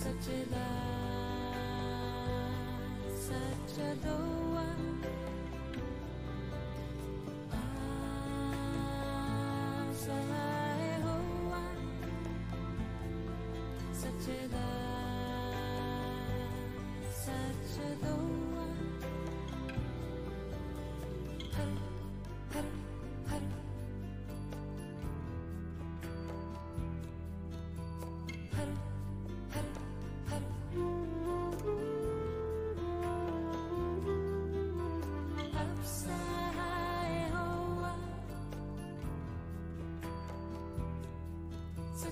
such a love, such a low one. Ah,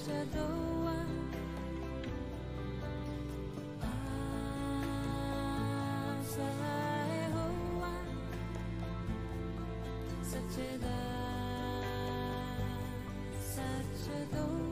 Such a love, such a love.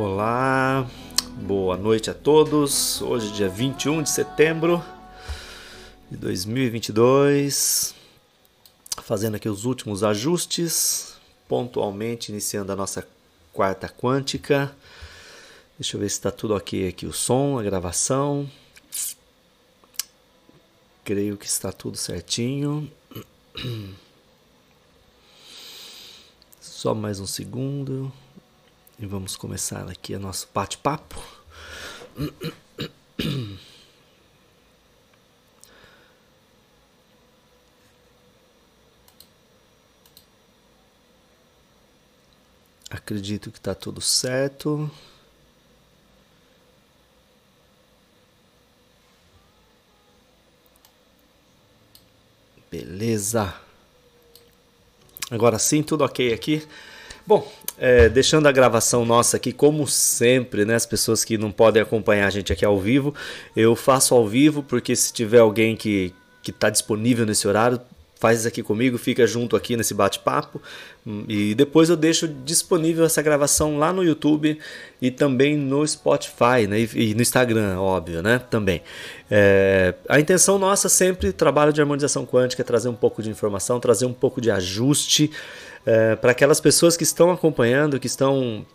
Olá, boa noite a todos. Hoje, dia 21 de setembro de 2022, fazendo aqui os últimos ajustes, pontualmente iniciando a nossa quarta quântica. Deixa eu ver se está tudo ok aqui o som, a gravação. Creio que está tudo certinho. Só mais um segundo. E vamos começar aqui o nosso bate-papo. Acredito que está tudo certo. Beleza. Agora sim, tudo ok aqui. Bom, é, deixando a gravação nossa aqui, como sempre, né? As pessoas que não podem acompanhar a gente aqui ao vivo, eu faço ao vivo, porque se tiver alguém que está disponível nesse horário, faz aqui comigo, fica junto aqui nesse bate-papo. E depois eu deixo disponível essa gravação lá no YouTube e também no Spotify né? e, no Instagram, óbvio, né? Também. É, a intenção nossa sempre, trabalho de harmonização quântica, é trazer um pouco de informação, trazer um pouco de ajuste é, para aquelas pessoas que estão acompanhando, que estão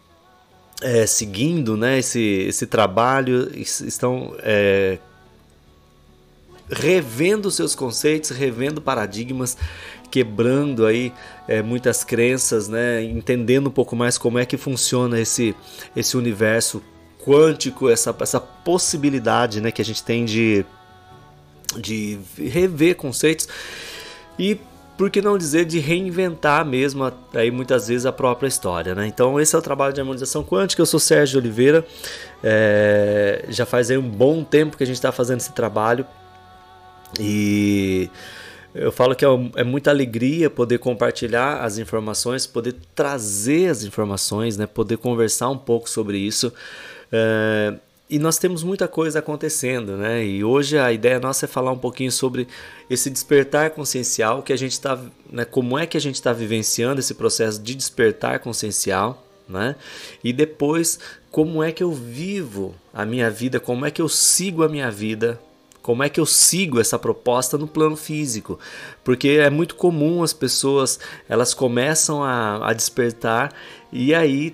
é, seguindo né, esse, esse trabalho, estão é, revendo seus conceitos, revendo paradigmas, quebrando aí é, muitas crenças, né, entendendo um pouco mais como é que funciona esse, esse universo quântico, essa, essa possibilidade né, que a gente tem de, de rever conceitos. E por que não dizer de reinventar mesmo aí muitas vezes a própria história, né? Então esse é o trabalho de harmonização quântica. Eu sou Sérgio Oliveira, é, já faz aí um bom tempo que a gente está fazendo esse trabalho e eu falo que é, é, muita alegria poder compartilhar as informações, poder trazer as informações, né? Poder conversar um pouco sobre isso. É, e nós temos muita coisa acontecendo, né? E hoje a ideia nossa é falar um pouquinho sobre esse despertar consciencial que a gente está, né? Como é que a gente está vivenciando esse processo de despertar consciencial, né? E depois como é que eu vivo a minha vida, como é que eu sigo a minha vida como é que eu sigo essa proposta no plano físico? Porque é muito comum as pessoas elas começam a, a despertar e aí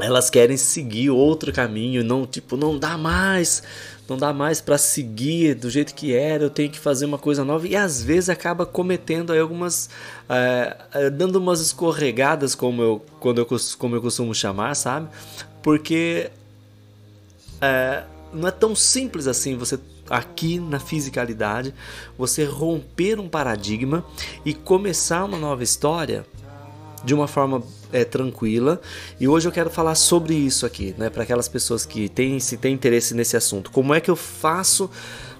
elas querem seguir outro caminho, não tipo não dá mais, não dá mais para seguir do jeito que era, eu tenho que fazer uma coisa nova e às vezes acaba cometendo aí algumas é, dando umas escorregadas como eu quando eu como eu costumo chamar, sabe? Porque é, não é tão simples assim você aqui na fisicalidade, você romper um paradigma e começar uma nova história de uma forma é, tranquila. E hoje eu quero falar sobre isso aqui, né, para aquelas pessoas que têm, se têm interesse nesse assunto. Como é que eu faço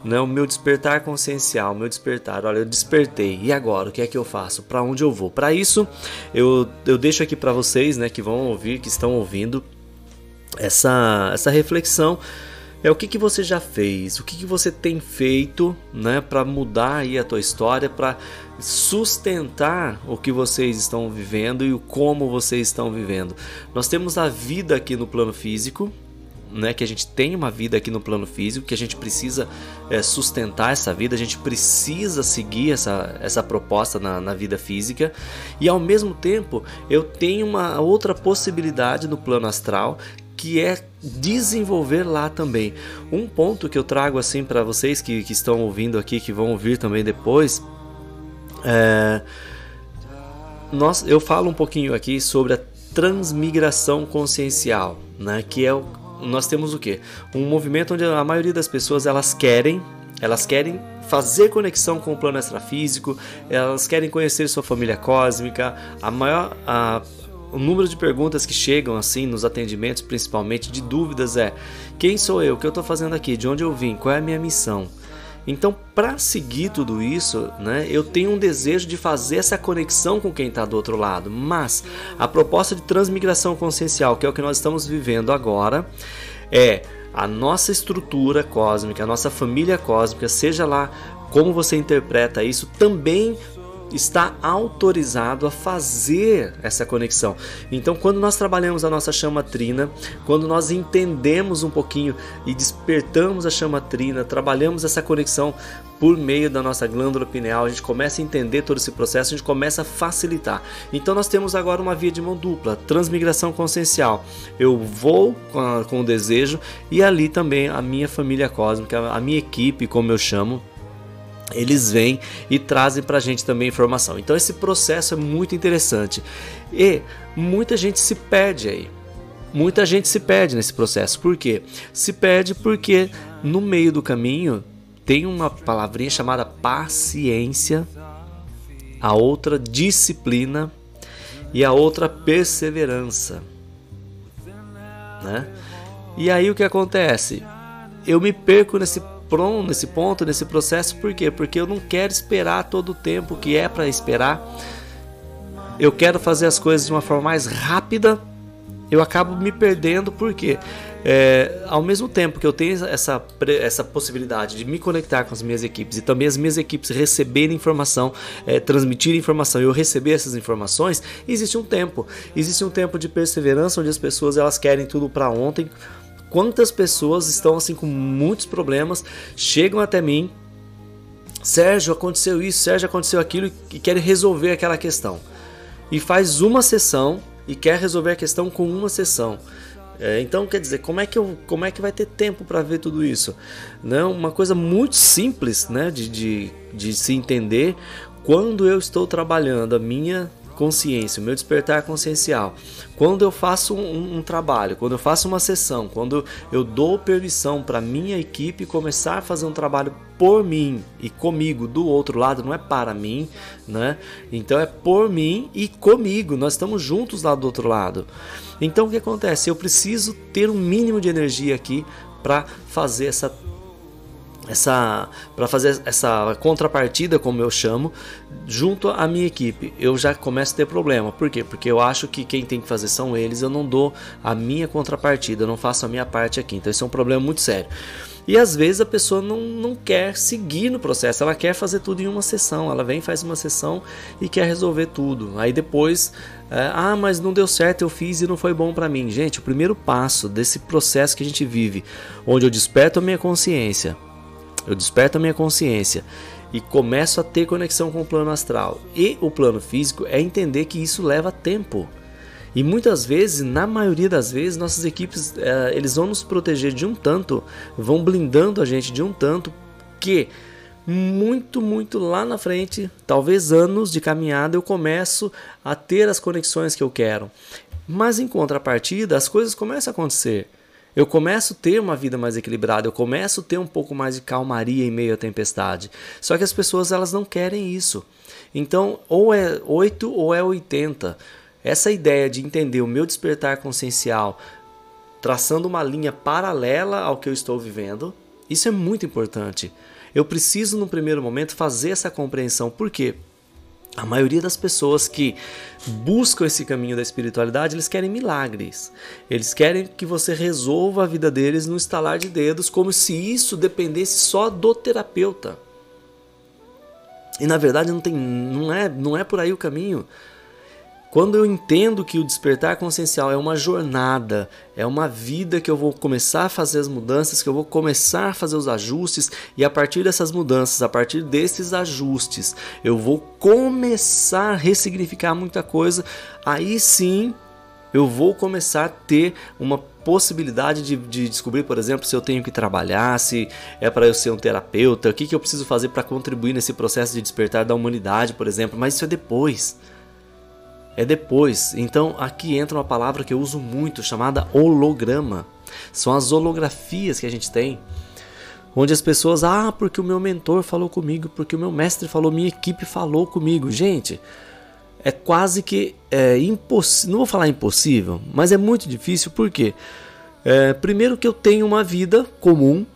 né, o meu despertar consciencial, o meu despertar? Olha, eu despertei. E agora, o que é que eu faço? Para onde eu vou? Para isso, eu, eu deixo aqui para vocês, né, que vão ouvir, que estão ouvindo, essa, essa reflexão é o que, que você já fez, o que, que você tem feito né, para mudar aí a tua história, para sustentar o que vocês estão vivendo e o como vocês estão vivendo. Nós temos a vida aqui no plano físico, né, que a gente tem uma vida aqui no plano físico, que a gente precisa é, sustentar essa vida, a gente precisa seguir essa, essa proposta na, na vida física, e ao mesmo tempo eu tenho uma outra possibilidade no plano astral que é desenvolver lá também. Um ponto que eu trago assim para vocês que, que estão ouvindo aqui, que vão ouvir também depois, é, nós, eu falo um pouquinho aqui sobre a transmigração consciencial, né? Que é o, nós temos o que? Um movimento onde a maioria das pessoas elas querem, elas querem fazer conexão com o plano extrafísico, elas querem conhecer sua família cósmica. A maior, a, o número de perguntas que chegam assim nos atendimentos, principalmente de dúvidas, é: quem sou eu? O que eu estou fazendo aqui? De onde eu vim? Qual é a minha missão? Então, para seguir tudo isso, né, eu tenho um desejo de fazer essa conexão com quem está do outro lado. Mas a proposta de transmigração consciencial, que é o que nós estamos vivendo agora, é a nossa estrutura cósmica, a nossa família cósmica, seja lá como você interpreta isso, também está autorizado a fazer essa conexão. Então, quando nós trabalhamos a nossa chama trina, quando nós entendemos um pouquinho e despertamos a chama trina, trabalhamos essa conexão por meio da nossa glândula pineal, a gente começa a entender todo esse processo, a gente começa a facilitar. Então, nós temos agora uma via de mão dupla, transmigração consciencial. Eu vou com, a, com o desejo e ali também a minha família cósmica, a minha equipe, como eu chamo, eles vêm e trazem para a gente também informação. Então esse processo é muito interessante e muita gente se perde aí. Muita gente se perde nesse processo. Por quê? Se perde porque no meio do caminho tem uma palavrinha chamada paciência, a outra disciplina e a outra perseverança, né? E aí o que acontece? Eu me perco nesse pronto nesse ponto, nesse processo, por quê? Porque eu não quero esperar todo o tempo que é para esperar. Eu quero fazer as coisas de uma forma mais rápida. Eu acabo me perdendo porque é, ao mesmo tempo que eu tenho essa, essa possibilidade de me conectar com as minhas equipes e também as minhas equipes receberem informação, é, transmitir informação e eu receber essas informações, existe um tempo. Existe um tempo de perseverança onde as pessoas elas querem tudo para ontem Quantas pessoas estão assim com muitos problemas, chegam até mim, Sérgio, aconteceu isso, Sérgio, aconteceu aquilo e querem resolver aquela questão. E faz uma sessão e quer resolver a questão com uma sessão. É, então, quer dizer, como é que, eu, como é que vai ter tempo para ver tudo isso? Não, uma coisa muito simples né, de, de, de se entender quando eu estou trabalhando a minha consciência, o meu despertar consciencial. Quando eu faço um, um, trabalho, quando eu faço uma sessão, quando eu dou permissão para minha equipe começar a fazer um trabalho por mim e comigo do outro lado, não é para mim, né? Então é por mim e comigo. Nós estamos juntos lá do outro lado. Então o que acontece? Eu preciso ter um mínimo de energia aqui para fazer essa essa para fazer essa contrapartida, como eu chamo, junto à minha equipe. Eu já começo a ter problema. Por quê? Porque eu acho que quem tem que fazer são eles, eu não dou a minha contrapartida, eu não faço a minha parte aqui. Então isso é um problema muito sério. E às vezes a pessoa não, não quer seguir no processo, ela quer fazer tudo em uma sessão. Ela vem, faz uma sessão e quer resolver tudo. Aí depois, é, ah, mas não deu certo, eu fiz e não foi bom para mim. Gente, o primeiro passo desse processo que a gente vive, onde eu desperto a minha consciência, eu desperto a minha consciência e começo a ter conexão com o plano astral e o plano físico é entender que isso leva tempo. E muitas vezes, na maioria das vezes, nossas equipes é, eles vão nos proteger de um tanto, vão blindando a gente de um tanto que muito, muito lá na frente, talvez anos de caminhada, eu começo a ter as conexões que eu quero. Mas em contrapartida, as coisas começam a acontecer. Eu começo a ter uma vida mais equilibrada, eu começo a ter um pouco mais de calmaria em meio à tempestade. Só que as pessoas elas não querem isso. Então, ou é 8 ou é 80. Essa ideia de entender o meu despertar consciencial traçando uma linha paralela ao que eu estou vivendo, isso é muito importante. Eu preciso, no primeiro momento, fazer essa compreensão. Por quê? A maioria das pessoas que buscam esse caminho da espiritualidade, eles querem milagres. Eles querem que você resolva a vida deles no estalar de dedos, como se isso dependesse só do terapeuta. E na verdade não tem, não é, não é por aí o caminho. Quando eu entendo que o despertar consciencial é uma jornada, é uma vida que eu vou começar a fazer as mudanças, que eu vou começar a fazer os ajustes, e a partir dessas mudanças, a partir desses ajustes, eu vou começar a ressignificar muita coisa, aí sim eu vou começar a ter uma possibilidade de, de, descobrir, por exemplo, se eu tenho que trabalhar, se é para eu ser um terapeuta, o que, que eu preciso fazer para contribuir nesse processo de despertar da humanidade, por exemplo, mas isso é depois é depois. Então aqui entra uma palavra que eu uso muito chamada holograma. São as holografias que a gente tem. Onde as pessoas, ah, porque o meu mentor falou comigo, porque o meu mestre falou, minha equipe falou comigo. Gente, é quase que é, impossível. Não vou falar impossível, mas é muito difícil porque, é, primeiro, que eu tenho uma vida comum,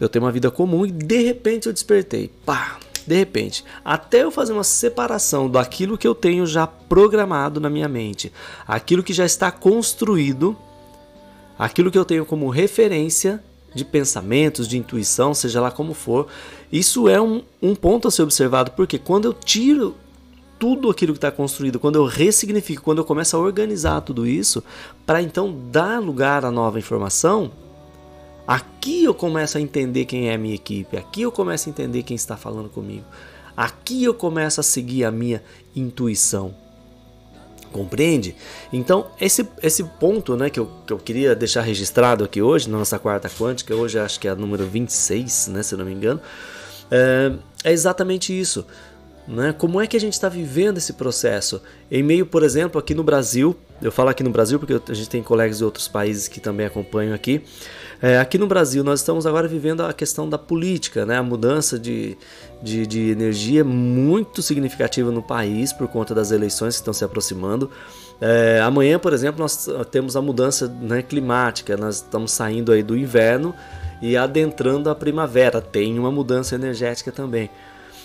eu tenho uma vida comum e de repente eu despertei. Pá, de repente, até eu fazer uma separação daquilo que eu tenho já programado na minha mente, aquilo que já está construído, aquilo que eu tenho como referência de pensamentos, de intuição, seja lá como for, isso é um, um ponto a ser observado, porque quando eu tiro tudo aquilo que está construído, quando eu ressignifico, quando eu começo a organizar tudo isso, para então dar lugar à nova informação, aqui eu começo a entender quem é a minha equipe, aqui eu começo a entender quem está falando comigo, aqui eu começo a seguir a minha intuição. Compreende? Então, esse, esse ponto né, que, eu, que eu queria deixar registrado aqui hoje, na nossa quarta quântica, hoje acho que é a número 26, né, se não me engano, é, é exatamente isso. Né? Como é que a gente está vivendo esse processo? Em meio, por exemplo, aqui no Brasil, eu falo aqui no Brasil porque a gente tem colegas de outros países que também acompanham aqui. É, aqui no Brasil, nós estamos agora vivendo a questão da política, né? a mudança de, de, de energia muito significativa no país por conta das eleições que estão se aproximando. É, amanhã, por exemplo, nós temos a mudança né, climática, nós estamos saindo aí do inverno e adentrando a primavera, tem uma mudança energética também.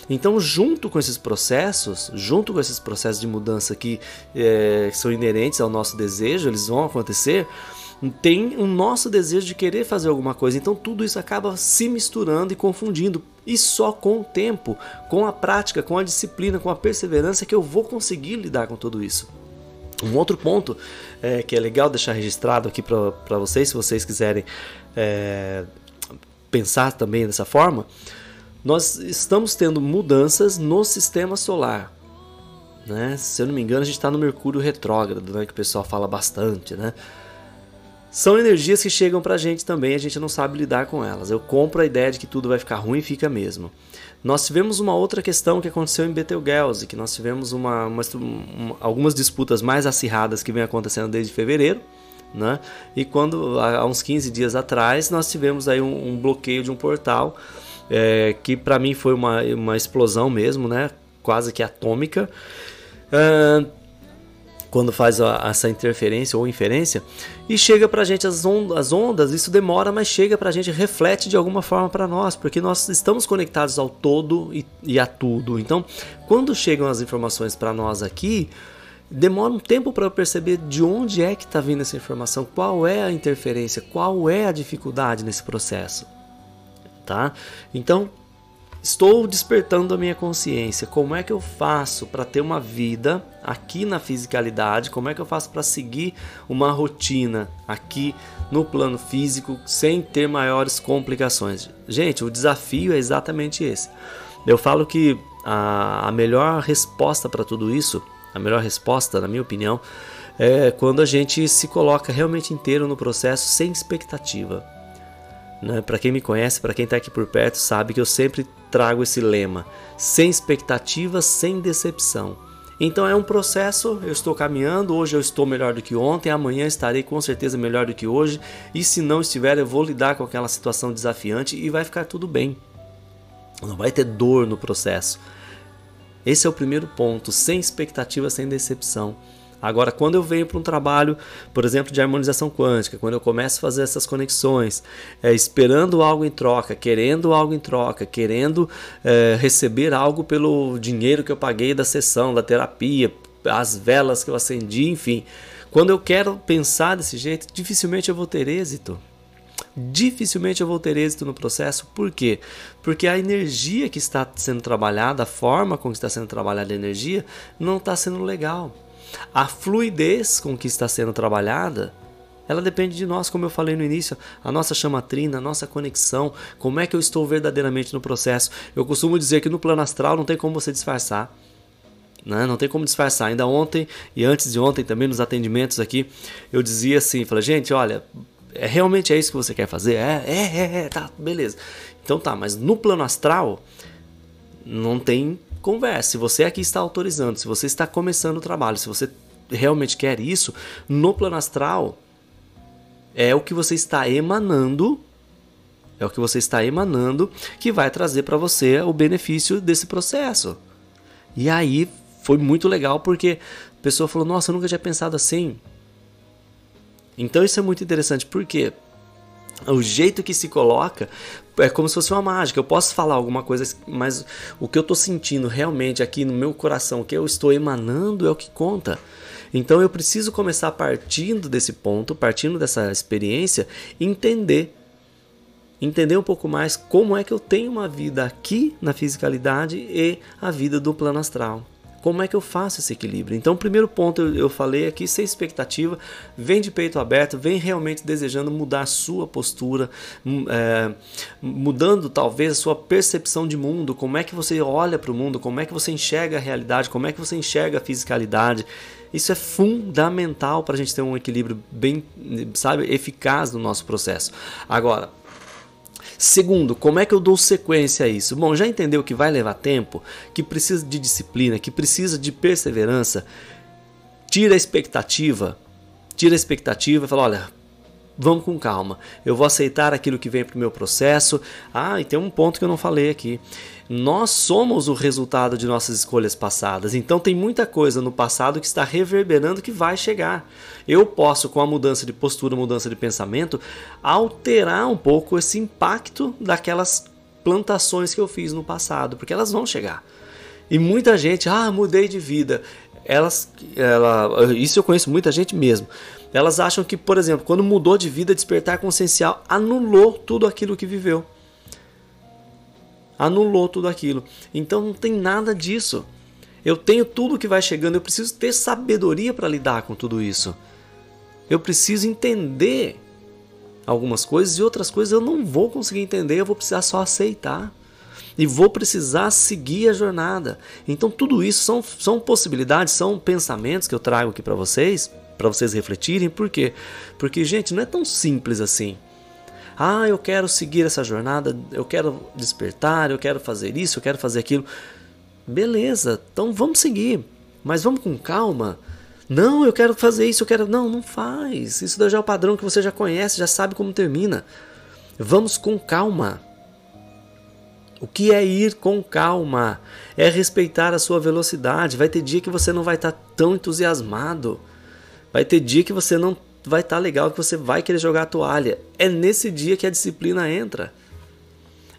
Então, junto com esses processos, junto com esses processos de mudança que, é, são inerentes ao nosso desejo, eles vão acontecer, tem o nosso desejo de querer fazer alguma coisa. Então tudo isso acaba se misturando e confundindo. E só com o tempo, com a prática, com a disciplina, com a perseverança que eu vou conseguir lidar com tudo isso. Um outro ponto é, que é legal deixar registrado aqui para vocês, se vocês quiserem é, pensar também dessa forma, nós estamos tendo mudanças no sistema solar. Né? Se eu não me engano, a gente está no Mercúrio retrógrado, né? que o pessoal fala bastante. Né? São energias que chegam para a gente também, a gente não sabe lidar com elas. Eu compro a ideia de que tudo vai ficar ruim e fica mesmo. Nós tivemos uma outra questão que aconteceu em Betelgeuse, que nós tivemos uma, uma, uma, algumas disputas mais acirradas que vem acontecendo desde fevereiro. Né? E quando há uns 15 dias atrás nós tivemos aí um, um bloqueio de um portal é, que para mim foi uma, uma explosão mesmo, né? quase que atômica. É, quando faz a, essa interferência ou inferência e chega para a gente as, ondas, as ondas, isso demora, mas chega para a gente, reflete de alguma forma para nós, porque nós estamos conectados ao todo e, e a tudo. Então, quando chegam as informações para nós aqui, demora um tempo para eu perceber de onde é que está vindo essa informação, qual é a interferência, qual é a dificuldade nesse processo tá? Então, estou despertando a minha consciência. Como é que eu faço para ter uma vida aqui na fisicalidade? Como é que eu faço para seguir uma rotina aqui no plano físico sem ter maiores complicações? Gente, o desafio é exatamente esse. Eu falo que a, a melhor resposta para tudo isso, a melhor resposta, na minha opinião, é quando a gente se coloca realmente inteiro no processo sem expectativa. Né? Para quem me conhece, para quem está aqui por perto, sabe que eu sempre trago esse lema: sem expectativa, sem decepção. Então é um processo, eu estou caminhando, hoje eu estou melhor do que ontem, amanhã estarei com certeza melhor do que hoje, e se não estiver, eu vou lidar com aquela situação desafiante e vai ficar tudo bem. Não vai ter dor no processo. Esse é o primeiro ponto, sem expectativa, sem decepção. Agora, quando eu venho para um trabalho, por exemplo, de harmonização quântica, quando eu começo a fazer essas conexões, é, esperando algo em troca, querendo algo em troca, querendo é, receber algo pelo dinheiro que eu paguei da sessão, da terapia, as velas que eu acendi, enfim. Quando eu quero pensar desse jeito, dificilmente eu vou ter êxito dificilmente eu vou ter êxito no processo. Por quê? Porque a energia que está sendo trabalhada, a forma como está sendo trabalhada a energia, não está sendo legal. A fluidez com que está sendo trabalhada, ela depende de nós, como eu falei no início, a nossa chamatrina, a nossa conexão, como é que eu estou verdadeiramente no processo. Eu costumo dizer que no plano astral não tem como você disfarçar. Né? Não tem como disfarçar. Ainda ontem e antes de ontem também nos atendimentos aqui, eu dizia assim, falei, gente, olha, é realmente é isso que você quer fazer? É, é, é, é, tá, beleza. Então tá, mas no plano astral não tem converse. Se você aqui está autorizando, se você está começando o trabalho, se você realmente quer isso, no plano astral é o que você está emanando, é o que você está emanando que vai trazer para você o benefício desse processo. E aí foi muito legal porque a pessoa falou: "Nossa, eu nunca tinha pensado assim". Então isso é muito interessante, por quê? O jeito que se coloca é como se fosse uma mágica. Eu posso falar alguma coisa, mas o que eu estou sentindo realmente aqui no meu coração, o que eu estou emanando, é o que conta. Então eu preciso começar partindo desse ponto, partindo dessa experiência, entender. Entender um pouco mais como é que eu tenho uma vida aqui na fisicalidade e a vida do plano astral. Como é que eu faço esse equilíbrio? Então, o primeiro ponto eu, falei aqui, sem expectativa, vem de peito aberto, vem realmente desejando mudar a sua postura, hum, é, mudando talvez a sua percepção de mundo, como é que você olha para o mundo, como é que você enxerga a realidade, como é que você enxerga a fisicalidade. Isso é fundamental para a gente ter um equilíbrio bem, sabe, eficaz no nosso processo. Agora, Segundo, como é que eu dou sequência a isso? Bom, já entendeu que vai levar tempo, que precisa de disciplina, que precisa de perseverança? Tira a expectativa, tira a expectativa e fala: olha, vamos com calma. Eu vou aceitar aquilo que vem para o meu processo. Ah, e tem um ponto que eu não falei aqui. Nós somos o resultado de nossas escolhas passadas. Então tem muita coisa no passado que está reverberando que vai chegar. Eu posso, com a mudança de postura, mudança de pensamento, alterar um pouco esse impacto daquelas plantações que eu fiz no passado, porque elas vão chegar. E muita gente, ah, mudei de vida. Elas, ela, isso eu conheço muita gente mesmo. Elas acham que, por exemplo, quando mudou de vida, despertar consciencial anulou tudo aquilo que viveu anulou tudo aquilo. Então não tem nada disso. Eu tenho tudo que vai chegando, eu preciso ter sabedoria para lidar com tudo isso. Eu preciso entender algumas coisas e outras coisas eu não vou conseguir entender, eu vou precisar só aceitar. E vou precisar seguir a jornada. Então, tudo isso são, são possibilidades, são pensamentos que eu trago aqui para vocês, para vocês refletirem. Por quê? Porque, gente, não é tão simples assim. Ah, eu quero seguir essa jornada, eu quero despertar, eu quero fazer isso, eu quero fazer aquilo. Beleza, então vamos seguir, mas vamos com calma. Não, eu quero fazer isso, eu quero. Não, não faz. Isso já é o padrão que você já conhece, já sabe como termina. Vamos com calma. O que é ir com calma? É respeitar a sua velocidade. Vai ter dia que você não vai estar tão entusiasmado. Vai ter dia que você não vai estar tá legal que você vai querer jogar a toalha. É nesse dia que a disciplina entra.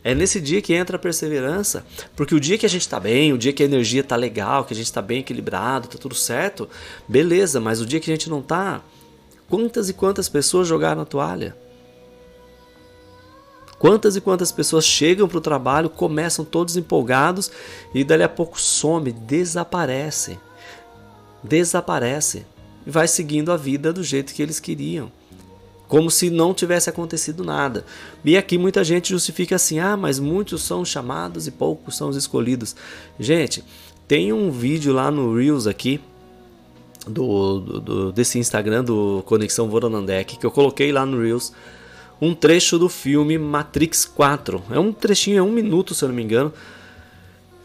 É nesse dia que entra a perseverança, porque o dia que a gente está bem, o dia que a energia está legal, que a gente está bem equilibrado, está tudo certo, beleza, mas o dia que a gente não está, quantas e quantas pessoas jogaram a toalha? Quantas e quantas pessoas chegam para o trabalho, começam todos empolgados e dali a pouco some, desaparece. Desaparece e vai seguindo a vida do jeito que eles queriam. Como se não tivesse acontecido nada. E aqui muita gente justifica assim: ah, mas muitos são chamados e poucos são os escolhidos. Gente, tem um vídeo lá no Reels aqui, do, do, desse Instagram do Conexão Voronandek, que eu coloquei lá no Reels um trecho do filme Matrix 4. É um trechinho, é um minuto, se eu não me engano.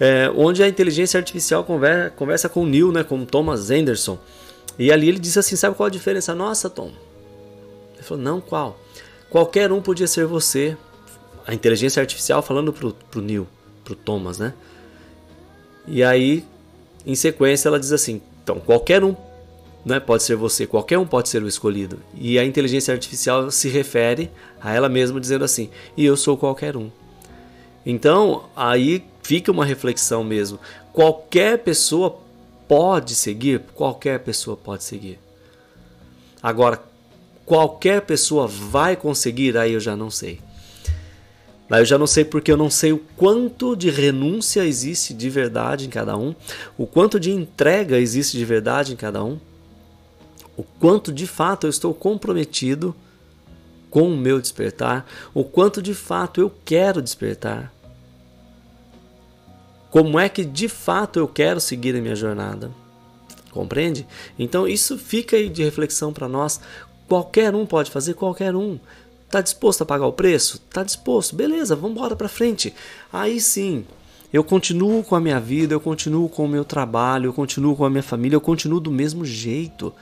É, onde a inteligência artificial conversa, conversa com o Neil, né, com Thomas Anderson. E ali ele disse assim: Sabe qual a diferença? Nossa, Tom. Ele falou: Não, qual? Qualquer um podia ser você. A inteligência artificial falando pro, pro Neil, pro Thomas, né? E aí, em sequência, ela diz assim: Então, qualquer um né, pode ser você, qualquer um pode ser o escolhido. E a inteligência artificial se refere a ela mesma dizendo assim: E eu sou qualquer um. Então, aí fica uma reflexão mesmo. Qualquer pessoa pode seguir, qualquer pessoa pode seguir. Agora, qualquer pessoa vai conseguir, aí eu já não sei. Aí eu já não sei porque eu não sei o quanto de renúncia existe de verdade em cada um, o quanto de entrega existe de verdade em cada um, o quanto de fato eu estou comprometido com o meu despertar, o quanto de fato eu quero despertar. Como é que de fato eu quero seguir a minha jornada? Compreende? Então isso fica aí de reflexão para nós. Qualquer um pode fazer, qualquer um. Tá disposto a pagar o preço? Tá disposto? Beleza, vamos embora para frente. Aí sim, eu continuo com a minha vida, eu continuo com o meu trabalho, eu continuo com a minha família, eu continuo do mesmo jeito.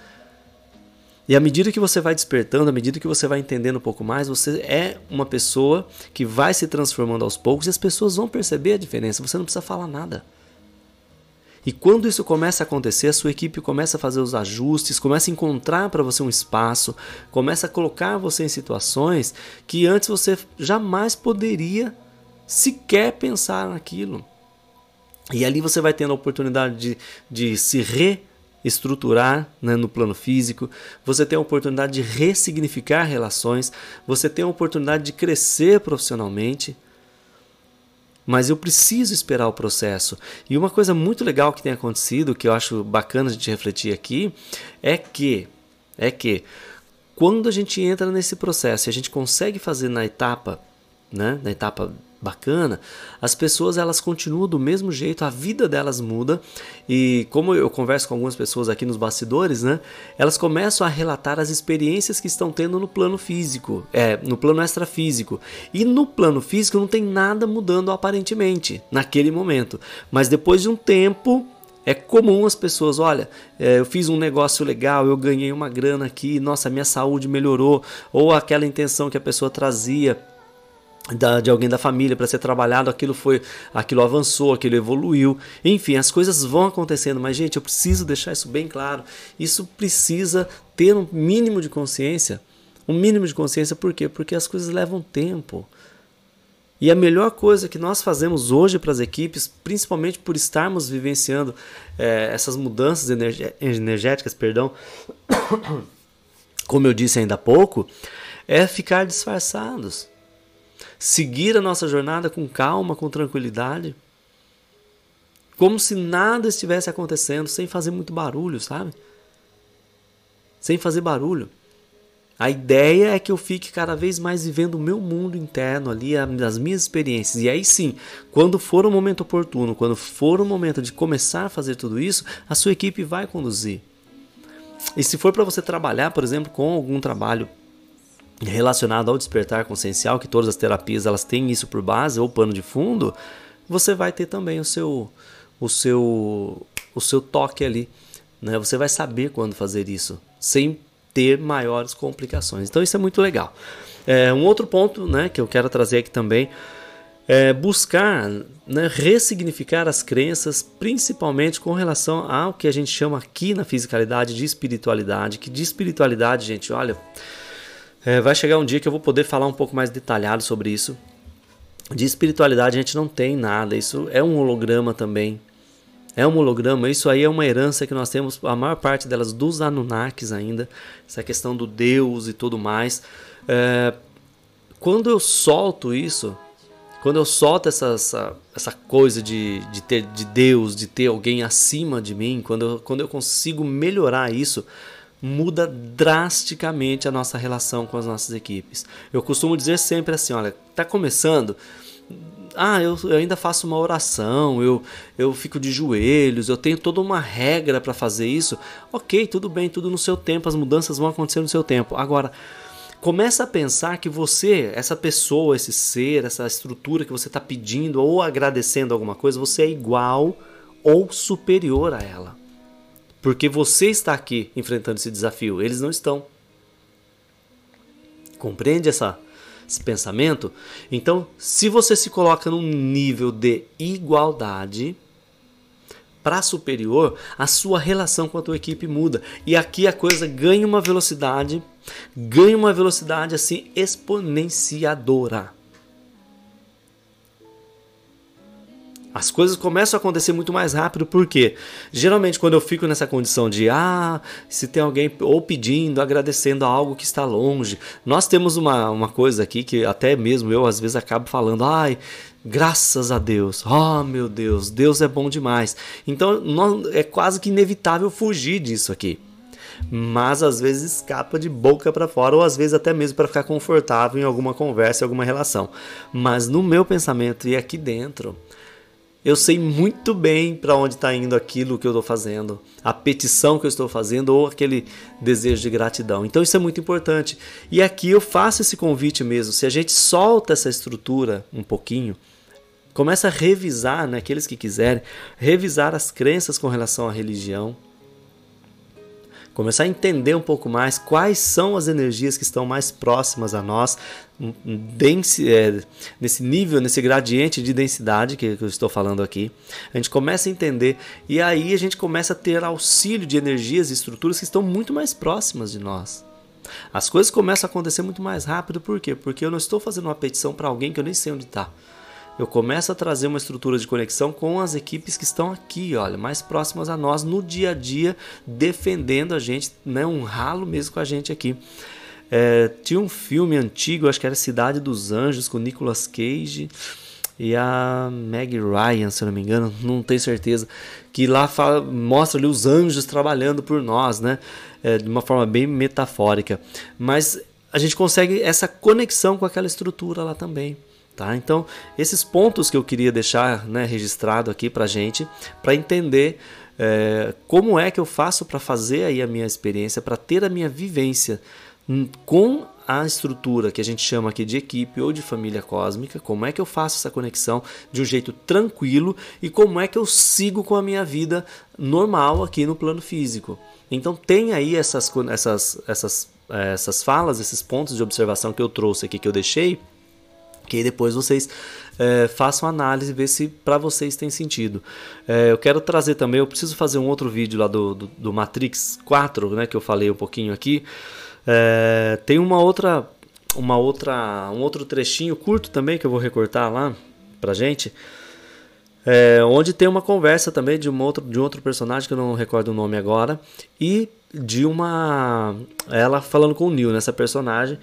E à medida que você vai despertando, à medida que você vai entendendo um pouco mais, você é uma pessoa que vai se transformando aos poucos e as pessoas vão perceber a diferença. Você não precisa falar nada. E quando isso começa a acontecer, a sua equipe começa a fazer os ajustes, começa a encontrar para você um espaço, começa a colocar você em situações que antes você jamais poderia sequer pensar naquilo. E ali você vai tendo a oportunidade de, de se re estruturar né, no plano físico, você tem a oportunidade de ressignificar relações, você tem a oportunidade de crescer profissionalmente. mas eu preciso esperar o processo. E uma coisa muito legal que tem acontecido, que eu acho bacana a gente refletir aqui, é que é que quando a gente entra nesse processo e a gente consegue fazer na etapa, né, na etapa bacana, as pessoas elas continuam do mesmo jeito, a vida delas muda. E como eu converso com algumas pessoas aqui nos bastidores, né, elas começam a relatar as experiências que estão tendo no plano físico, é, no plano extrafísico. E no plano físico não tem nada mudando aparentemente naquele momento, mas depois de um tempo é comum as pessoas, olha, é, eu fiz um negócio legal, eu ganhei uma grana aqui, nossa, minha saúde melhorou, ou aquela intenção que a pessoa trazia da, de alguém da família para ser trabalhado, aquilo foi, aquilo avançou, aquilo evoluiu. Enfim, as coisas vão acontecendo, mas gente, eu preciso deixar isso bem claro. Isso precisa ter um mínimo de consciência. Um mínimo de consciência, por quê? Porque as coisas levam tempo. E a melhor coisa que nós fazemos hoje para as equipes, principalmente por estarmos vivenciando é, essas mudanças energéticas, perdão, como eu disse ainda há pouco, é ficar disfarçados seguir a nossa jornada com calma, com tranquilidade, como se nada estivesse acontecendo, sem fazer muito barulho, sabe? Sem fazer barulho. A ideia é que eu fique cada vez mais vivendo o meu mundo interno ali, as minhas experiências. E aí sim, quando for o momento oportuno, quando for o momento de começar a fazer tudo isso, a sua equipe vai conduzir. E se for para você trabalhar, por exemplo, com algum trabalho relacionado ao despertar consciencial, que todas as terapias elas têm isso por base ou pano de fundo, você vai ter também o seu o seu o seu toque ali, né? Você vai saber quando fazer isso, sem ter maiores complicações. Então isso é muito legal. É, um outro ponto, né, que eu quero trazer aqui também é buscar né, ressignificar as crenças, principalmente com relação ao que a gente chama aqui na fisicalidade de espiritualidade. Que de espiritualidade, gente, olha, é, vai chegar um dia que eu vou poder falar um pouco mais detalhado sobre isso. De espiritualidade a gente não tem nada, isso é um holograma também. É um holograma, isso aí é uma herança que nós temos, a maior parte delas dos Anunnakis ainda, essa questão do Deus e tudo mais. É, quando eu solto isso, quando eu solto essa, essa, essa coisa de, de ter de Deus, de ter alguém acima de mim, quando eu, quando eu consigo melhorar isso, muda drasticamente a nossa relação com as nossas equipes. Eu costumo dizer sempre assim, olha, tá começando, ah, eu, eu, ainda faço uma oração, eu, eu fico de joelhos, eu tenho toda uma regra para fazer isso. Ok, tudo bem, tudo no seu tempo, as mudanças vão acontecer no seu tempo. Agora, começa a pensar que você, essa pessoa, esse ser, essa estrutura que você está pedindo ou agradecendo alguma coisa, você é igual ou superior a ela. Porque você está aqui enfrentando esse desafio, eles não estão. Compreende essa, esse pensamento? Então, se você se coloca num nível de igualdade para superior, a sua relação com a tua equipe muda. E aqui a coisa ganha uma velocidade, ganha uma velocidade assim exponenciadora. As coisas começam a acontecer muito mais rápido, porque geralmente quando eu fico nessa condição de ah, se tem alguém ou pedindo, agradecendo a algo que está longe, nós temos uma, uma coisa aqui que até mesmo eu às vezes acabo falando, ai, graças a Deus, oh meu Deus, Deus é bom demais. Então nós, é quase que inevitável fugir disso aqui. Mas às vezes escapa de boca para fora, ou às vezes até mesmo para ficar confortável em alguma conversa, em alguma relação. Mas no meu pensamento e aqui dentro, eu sei muito bem para onde está indo aquilo que eu estou fazendo, a petição que eu estou fazendo ou aquele desejo de gratidão. Então isso é muito importante. E aqui eu faço esse convite mesmo. Se a gente solta essa estrutura um pouquinho, começa a revisar, né, aqueles que quiserem, revisar as crenças com relação à religião, começar a entender um pouco mais quais são as energias que estão mais próximas a nós, é, nesse nível, nesse gradiente de densidade que eu estou falando aqui. A gente começa a entender e aí a gente começa a ter auxílio de energias e estruturas que estão muito mais próximas de nós. As coisas começam a acontecer muito mais rápido, por quê? Porque eu não estou fazendo uma petição para alguém que eu nem sei onde está eu começo a trazer uma estrutura de conexão com as equipes que estão aqui, olha, mais próximas a nós no dia a dia, defendendo a gente, né, um ralo mesmo com a gente aqui. É, tinha um filme antigo, acho que era Cidade dos Anjos, com Nicolas Cage. e a Meg Ryan, se eu não me engano, não tenho certeza, que lá fala, mostra ali os anjos trabalhando por nós, né? É, de uma forma bem metafórica. Mas a gente consegue essa conexão com aquela estrutura lá também. Tá? Então, esses pontos que eu queria deixar né, registrado aqui para gente, para entender é, como é que eu faço para fazer aí a minha experiência, para ter a minha vivência com a estrutura que a gente chama aqui de equipe ou de família cósmica, como é que eu faço essa conexão de um jeito tranquilo e como é que eu sigo com a minha vida normal aqui no plano físico. Então tem aí essas, essas, essas, eh, essas falas, esses pontos de observação que eu trouxe aqui, que eu deixei, que depois vocês é, façam análise e ver se para vocês tem sentido. É, eu quero trazer também, eu preciso fazer um outro vídeo lá do, do, do Matrix 4, né, que eu falei um pouquinho aqui, é, tem uma outra, uma outra, um outro trechinho curto também que eu vou recortar lá pra gente. É, onde tem uma conversa também de um, outro, de um outro personagem que eu não recordo o nome agora e de uma ela falando com o Neil nessa personagem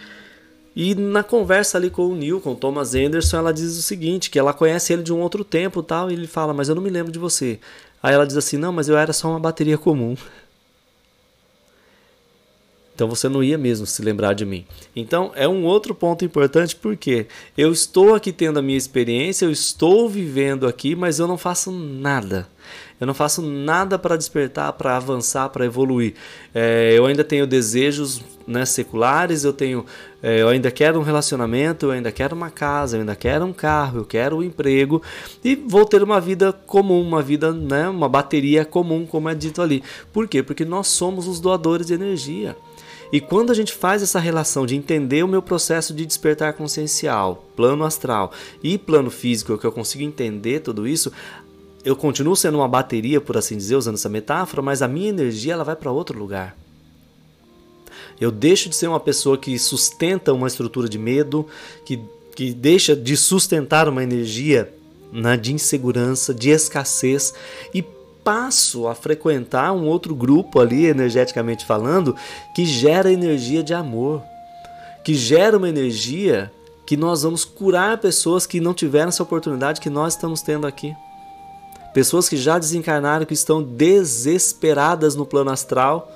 e na conversa ali com o Neil com o Thomas Anderson ela diz o seguinte que ela conhece ele de um outro tempo tal e ele fala mas eu não me lembro de você aí ela diz assim não mas eu era só uma bateria comum então você não ia mesmo se lembrar de mim. Então é um outro ponto importante porque eu estou aqui tendo a minha experiência, eu estou vivendo aqui, mas eu não faço nada. Eu não faço nada para despertar, para avançar, para evoluir. É, eu ainda tenho desejos né, seculares, eu tenho, é, eu ainda quero um relacionamento, eu ainda quero uma casa, eu ainda quero um carro, eu quero um emprego e vou ter uma vida comum, uma vida, né, uma bateria comum, como é dito ali. Por quê? Porque nós somos os doadores de energia. E quando a gente faz essa relação de entender o meu processo de despertar consciencial, plano astral e plano físico, que eu consigo entender tudo isso, eu continuo sendo uma bateria, por assim dizer, usando essa metáfora, mas a minha energia ela vai para outro lugar. Eu deixo de ser uma pessoa que sustenta uma estrutura de medo, que, que deixa de sustentar uma energia né, de insegurança, de escassez e passo a frequentar um outro grupo ali, energeticamente falando, que gera energia de amor, que gera uma energia que nós vamos curar pessoas que não tiveram essa oportunidade que nós estamos tendo aqui. Pessoas que já desencarnaram, que estão desesperadas no plano astral,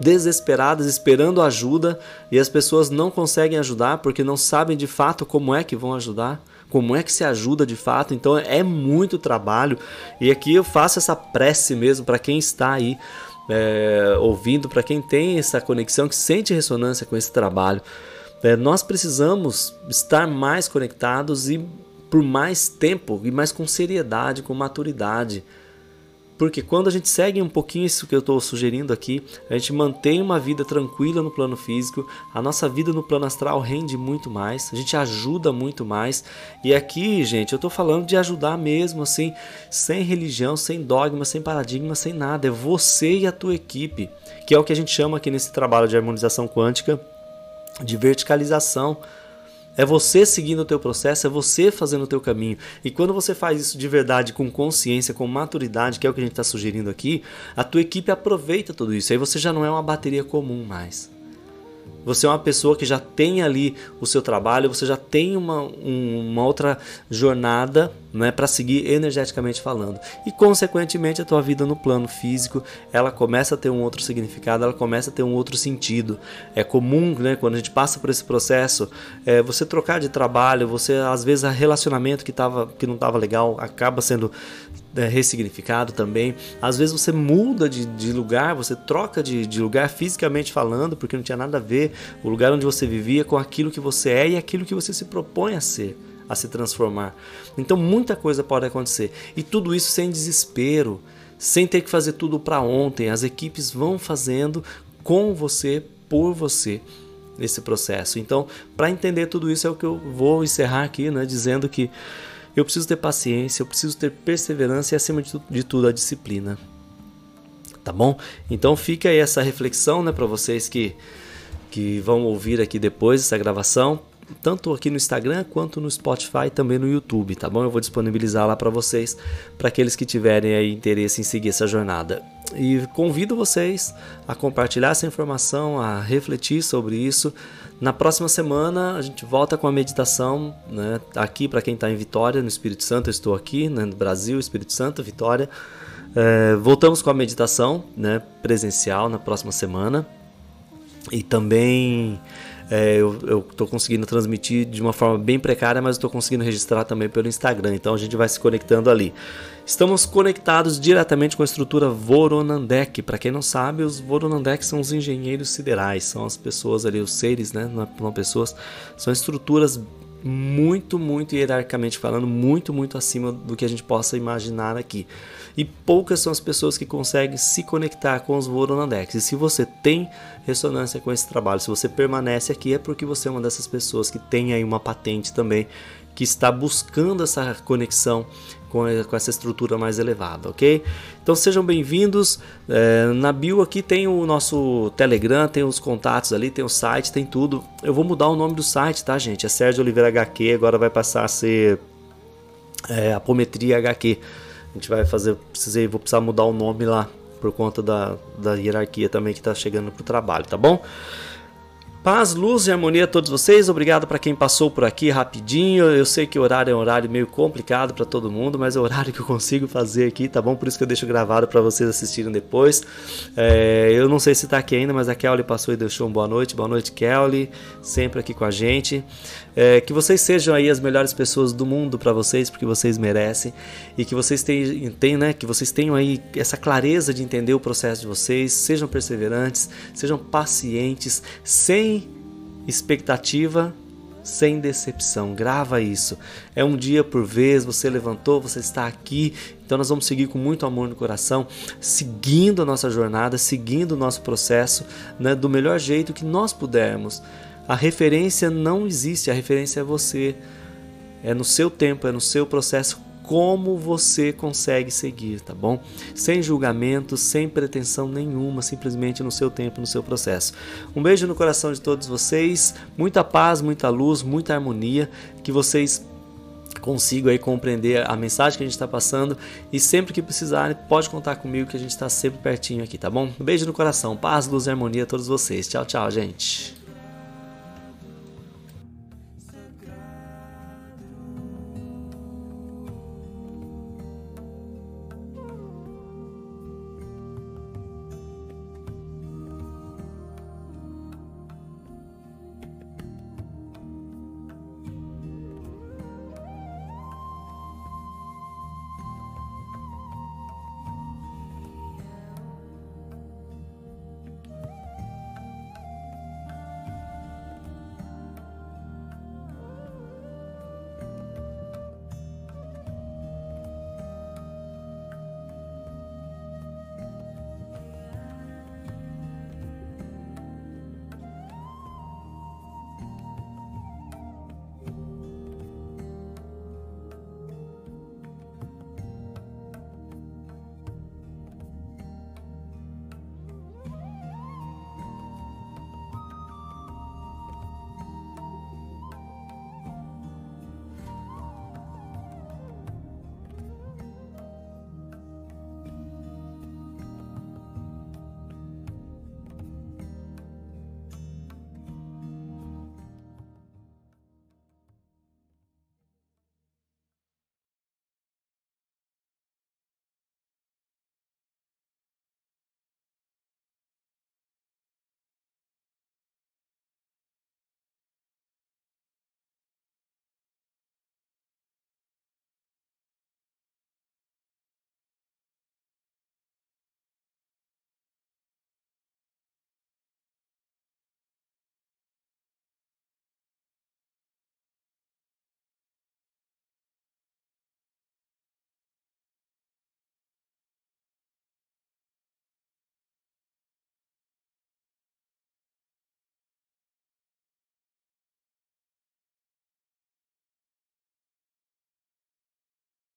desesperadas, esperando ajuda, e as pessoas não conseguem ajudar porque não sabem de fato como é que vão ajudar como é que se ajuda de fato. Então é muito trabalho e aqui eu faço essa prece mesmo para quem está aí é, ouvindo, para quem tem essa conexão, que sente ressonância com esse trabalho. É, nós precisamos estar mais conectados e por mais tempo e mais com seriedade, com maturidade. Porque quando a gente segue um pouquinho isso que eu estou sugerindo aqui, a gente mantém uma vida tranquila no plano físico, a nossa vida no plano astral rende muito mais, a gente ajuda muito mais. E aqui, gente, eu estou falando de ajudar mesmo, assim, sem religião, sem dogma, sem paradigma, sem nada. É você e a tua equipe, que é o que a gente chama aqui nesse trabalho de harmonização quântica de verticalização é você seguindo o teu processo, é você fazendo o teu caminho. E quando você faz isso de verdade, com consciência, com maturidade, que é o que a gente está sugerindo aqui, a tua equipe aproveita tudo isso. Aí você já não é uma bateria comum mais. Você é uma pessoa que já tem ali o seu trabalho, você já tem uma, um, uma outra jornada né, para seguir energeticamente falando. E, consequentemente, a tua vida no plano físico ela começa a ter um outro significado, ela começa a ter um outro sentido. É comum, né, quando a gente passa por esse processo, é, você trocar de trabalho, você às vezes o relacionamento que, tava, que não estava legal acaba sendo é, ressignificado também. Às vezes você muda de, de lugar, você troca de, de, lugar fisicamente falando, porque não tinha nada a ver o lugar onde você vivia com aquilo que você é e aquilo que você se propõe a ser, a se transformar. Então muita coisa pode acontecer. E tudo isso sem desespero, sem ter que fazer tudo para ontem. As equipes vão fazendo com você, por você esse processo. Então, para entender tudo isso é o que eu vou encerrar aqui, né, dizendo que eu preciso ter paciência, eu preciso ter perseverança e, acima de tudo, a disciplina. Tá bom? Então fica aí essa reflexão né, para vocês que, que vão ouvir aqui depois essa gravação, tanto aqui no Instagram quanto no Spotify também no YouTube, tá bom? Eu vou disponibilizar lá para vocês, para aqueles que tiverem aí interesse em seguir essa jornada. e convido vocês a compartilhar essa informação, a refletir sobre isso. Na próxima semana a gente volta com a meditação, né? Aqui para quem está em Vitória, no Espírito Santo, eu estou aqui, né? no Brasil, Espírito Santo, Vitória. É, voltamos com a meditação, né? Presencial na próxima semana e também é, eu estou conseguindo transmitir de uma forma bem precária, mas estou conseguindo registrar também pelo Instagram. Então a gente vai se conectando ali. Estamos conectados diretamente com a estrutura Voronandek. Para quem não sabe, os Voronandek são os engenheiros siderais, são as pessoas ali, os seres, né? Não, não pessoas, são estruturas muito, muito hierarquicamente falando, muito, muito acima do que a gente possa imaginar aqui. E poucas são as pessoas que conseguem se conectar com os Voronandeks. E se você tem ressonância com esse trabalho, se você permanece aqui, é porque você é uma dessas pessoas que tem aí uma patente também que está buscando essa conexão com, essa estrutura mais elevada, ok? Então sejam bem-vindos. É, na bio aqui tem o nosso Telegram, tem os contatos ali, tem o site, tem tudo. Eu vou mudar o nome do site, tá, gente? É Sérgio Oliveira HQ, agora vai passar a ser é, Apometria HQ. A gente vai fazer, precisei, vou precisar mudar o nome lá por conta da, da hierarquia também que está chegando para o trabalho, tá bom? Paz, luz e harmonia a todos vocês. Obrigado para quem passou por aqui rapidinho. Eu sei que o horário é um horário meio complicado para todo mundo, mas é o horário que eu consigo fazer aqui, tá bom? Por isso que eu deixo gravado para vocês assistirem depois. É, eu não sei se está aqui ainda, mas a Kelly passou e deixou um boa noite. Boa noite, Kelly, sempre aqui com a gente. É, que vocês sejam aí as melhores pessoas do mundo para vocês, porque vocês merecem e que vocês tenham, né, que vocês tenham aí essa clareza de entender o processo de vocês. Sejam perseverantes, sejam pacientes, sem expectativa sem decepção. Grava isso. É um dia por vez, você levantou, você está aqui. Então nós vamos seguir com muito amor no coração, seguindo a nossa jornada, seguindo o nosso processo, né, do melhor jeito que nós pudermos. A referência não existe, a referência é você. É no seu tempo, é no seu processo como você consegue seguir, tá bom? Sem julgamento, sem pretensão nenhuma, simplesmente no seu tempo, no seu processo. Um beijo no coração de todos vocês, muita paz, muita luz, muita harmonia, que vocês consigam aí compreender a mensagem que a gente está passando e sempre que precisarem pode contar comigo que a gente está sempre pertinho aqui, tá bom? Um beijo no coração, paz, luz e harmonia a todos vocês. Tchau, tchau, gente.